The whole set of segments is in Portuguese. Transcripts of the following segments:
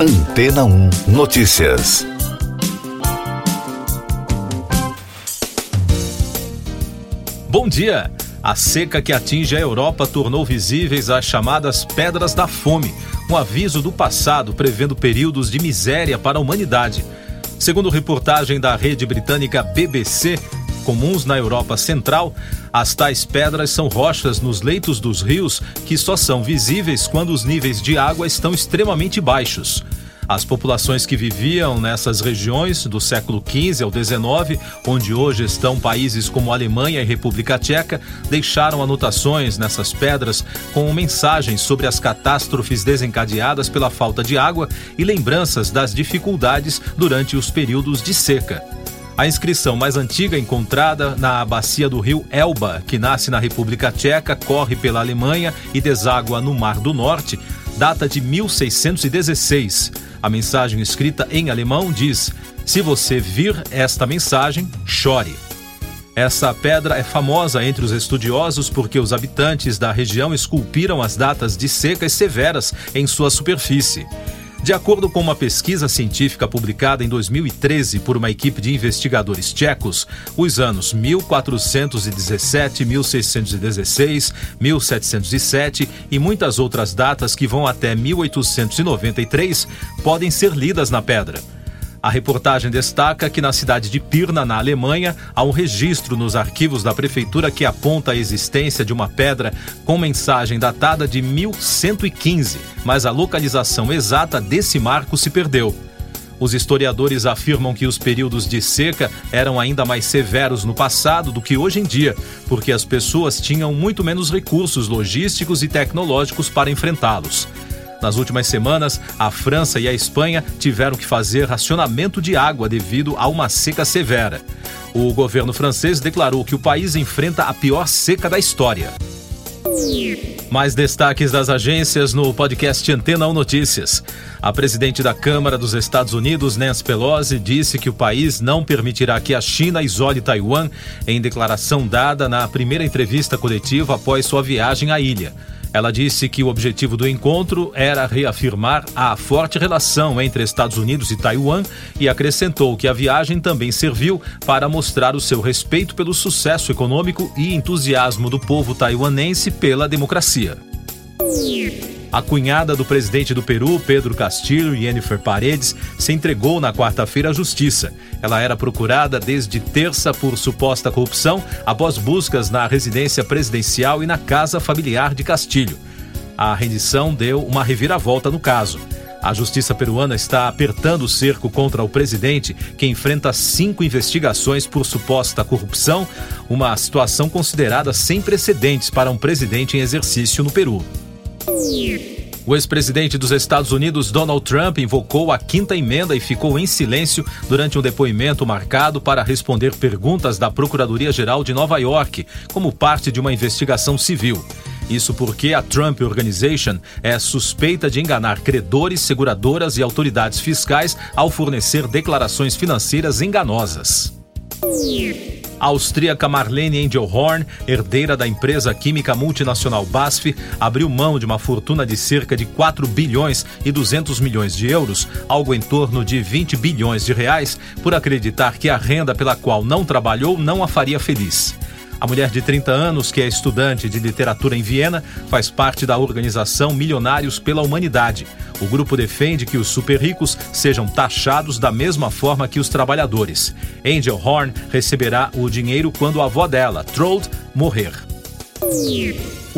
Antena 1 Notícias. Bom dia! A seca que atinge a Europa tornou visíveis as chamadas Pedras da Fome, um aviso do passado prevendo períodos de miséria para a humanidade. Segundo reportagem da rede britânica BBC, comuns na Europa Central, as tais pedras são rochas nos leitos dos rios que só são visíveis quando os níveis de água estão extremamente baixos. As populações que viviam nessas regiões do século XV ao XIX, onde hoje estão países como Alemanha e República Tcheca, deixaram anotações nessas pedras com mensagens sobre as catástrofes desencadeadas pela falta de água e lembranças das dificuldades durante os períodos de seca. A inscrição mais antiga encontrada na bacia do rio Elba, que nasce na República Tcheca, corre pela Alemanha e deságua no Mar do Norte, data de 1616. A mensagem escrita em alemão diz: Se você vir esta mensagem, chore. Essa pedra é famosa entre os estudiosos porque os habitantes da região esculpiram as datas de secas severas em sua superfície. De acordo com uma pesquisa científica publicada em 2013 por uma equipe de investigadores tchecos, os anos 1417, 1616, 1707 e muitas outras datas que vão até 1893 podem ser lidas na pedra. A reportagem destaca que na cidade de Pirna, na Alemanha, há um registro nos arquivos da prefeitura que aponta a existência de uma pedra com mensagem datada de 1115, mas a localização exata desse marco se perdeu. Os historiadores afirmam que os períodos de seca eram ainda mais severos no passado do que hoje em dia, porque as pessoas tinham muito menos recursos logísticos e tecnológicos para enfrentá-los. Nas últimas semanas, a França e a Espanha tiveram que fazer racionamento de água devido a uma seca severa. O governo francês declarou que o país enfrenta a pior seca da história. Mais destaques das agências no podcast Antena 1 Notícias. A presidente da Câmara dos Estados Unidos, Nancy Pelosi, disse que o país não permitirá que a China isole Taiwan em declaração dada na primeira entrevista coletiva após sua viagem à ilha. Ela disse que o objetivo do encontro era reafirmar a forte relação entre Estados Unidos e Taiwan e acrescentou que a viagem também serviu para mostrar o seu respeito pelo sucesso econômico e entusiasmo do povo taiwanense pela democracia. A cunhada do presidente do Peru, Pedro Castillo, Jennifer Paredes, se entregou na quarta-feira à justiça. Ela era procurada desde terça por suposta corrupção após buscas na residência presidencial e na casa familiar de Castilho. A rendição deu uma reviravolta no caso. A justiça peruana está apertando o cerco contra o presidente, que enfrenta cinco investigações por suposta corrupção, uma situação considerada sem precedentes para um presidente em exercício no Peru. O ex-presidente dos Estados Unidos, Donald Trump, invocou a quinta emenda e ficou em silêncio durante um depoimento marcado para responder perguntas da Procuradoria-Geral de Nova York, como parte de uma investigação civil. Isso porque a Trump Organization é suspeita de enganar credores, seguradoras e autoridades fiscais ao fornecer declarações financeiras enganosas. A austríaca Marlene Engelhorn, herdeira da empresa química multinacional BASF, abriu mão de uma fortuna de cerca de 4 bilhões e 200 milhões de euros, algo em torno de 20 bilhões de reais, por acreditar que a renda pela qual não trabalhou não a faria feliz. A mulher de 30 anos, que é estudante de literatura em Viena, faz parte da organização Milionários pela Humanidade. O grupo defende que os super ricos sejam taxados da mesma forma que os trabalhadores. Angel Horn receberá o dinheiro quando a avó dela, Trold, morrer.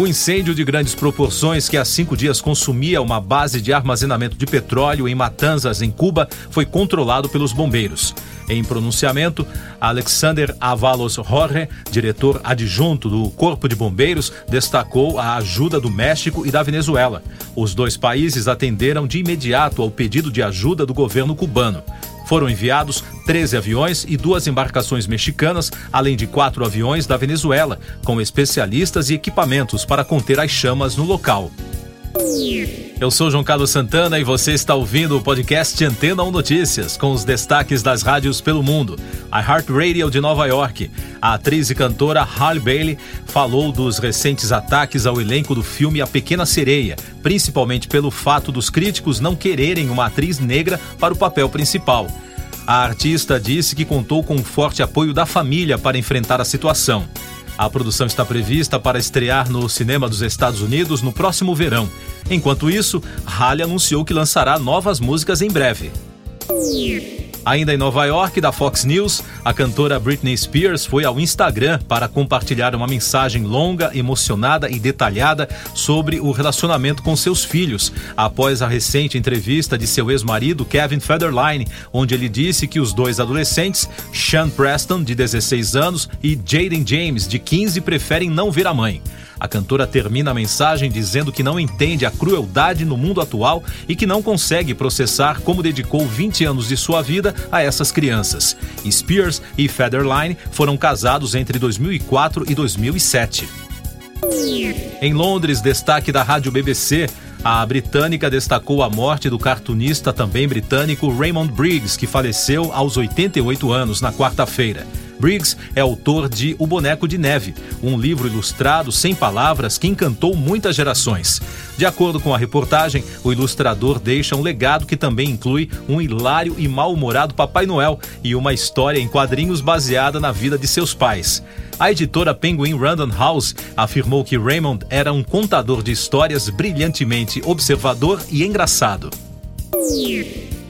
O incêndio de grandes proporções que há cinco dias consumia uma base de armazenamento de petróleo em Matanzas, em Cuba, foi controlado pelos bombeiros. Em pronunciamento, Alexander Avalos Jorge, diretor adjunto do Corpo de Bombeiros, destacou a ajuda do México e da Venezuela. Os dois países atenderam de imediato ao pedido de ajuda do governo cubano. Foram enviados 13 aviões e duas embarcações mexicanas, além de quatro aviões da Venezuela, com especialistas e equipamentos para conter as chamas no local. Eu sou João Carlos Santana e você está ouvindo o podcast Antena 1 Notícias, com os destaques das rádios pelo mundo. A Heart Radio de Nova York. A atriz e cantora Halle Bailey falou dos recentes ataques ao elenco do filme A Pequena Sereia, principalmente pelo fato dos críticos não quererem uma atriz negra para o papel principal. A artista disse que contou com o forte apoio da família para enfrentar a situação. A produção está prevista para estrear no cinema dos Estados Unidos no próximo verão. Enquanto isso, Halle anunciou que lançará novas músicas em breve. Ainda em Nova York, da Fox News, a cantora Britney Spears foi ao Instagram para compartilhar uma mensagem longa, emocionada e detalhada sobre o relacionamento com seus filhos, após a recente entrevista de seu ex-marido Kevin Federline, onde ele disse que os dois adolescentes, Sean Preston, de 16 anos, e Jaden James, de 15, preferem não ver a mãe. A cantora termina a mensagem dizendo que não entende a crueldade no mundo atual e que não consegue processar como dedicou 20 anos de sua vida a essas crianças. Spears e Federline foram casados entre 2004 e 2007. Em Londres, destaque da rádio BBC. A britânica destacou a morte do cartunista também britânico Raymond Briggs, que faleceu aos 88 anos na quarta-feira. Briggs é autor de O Boneco de Neve, um livro ilustrado sem palavras que encantou muitas gerações. De acordo com a reportagem, o ilustrador deixa um legado que também inclui um hilário e mal-humorado Papai Noel e uma história em quadrinhos baseada na vida de seus pais. A editora Penguin Random House afirmou que Raymond era um contador de histórias brilhantemente observador e engraçado.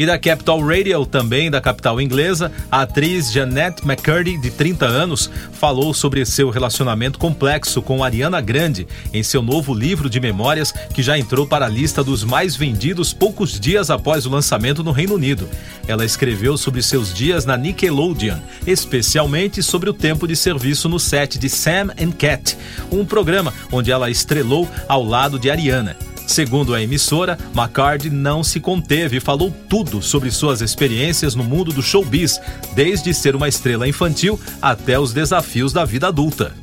E da Capital Radio, também da capital inglesa, a atriz Jeanette McCurdy, de 30 anos, falou sobre seu relacionamento complexo com Ariana Grande em seu novo livro de memórias que já entrou para a lista dos mais vendidos poucos dias após o lançamento no Reino Unido. Ela escreveu sobre seus dias na Nickelodeon, especialmente sobre o tempo de serviço no set de Sam and Cat, um programa onde ela estrelou ao lado de Ariana. Segundo a emissora, McCarthy não se conteve e falou tudo sobre suas experiências no mundo do showbiz, desde ser uma estrela infantil até os desafios da vida adulta.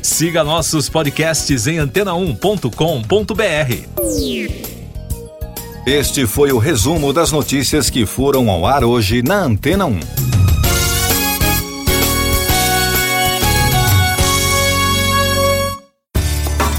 Siga nossos podcasts em antena1.com.br. Este foi o resumo das notícias que foram ao ar hoje na Antena 1.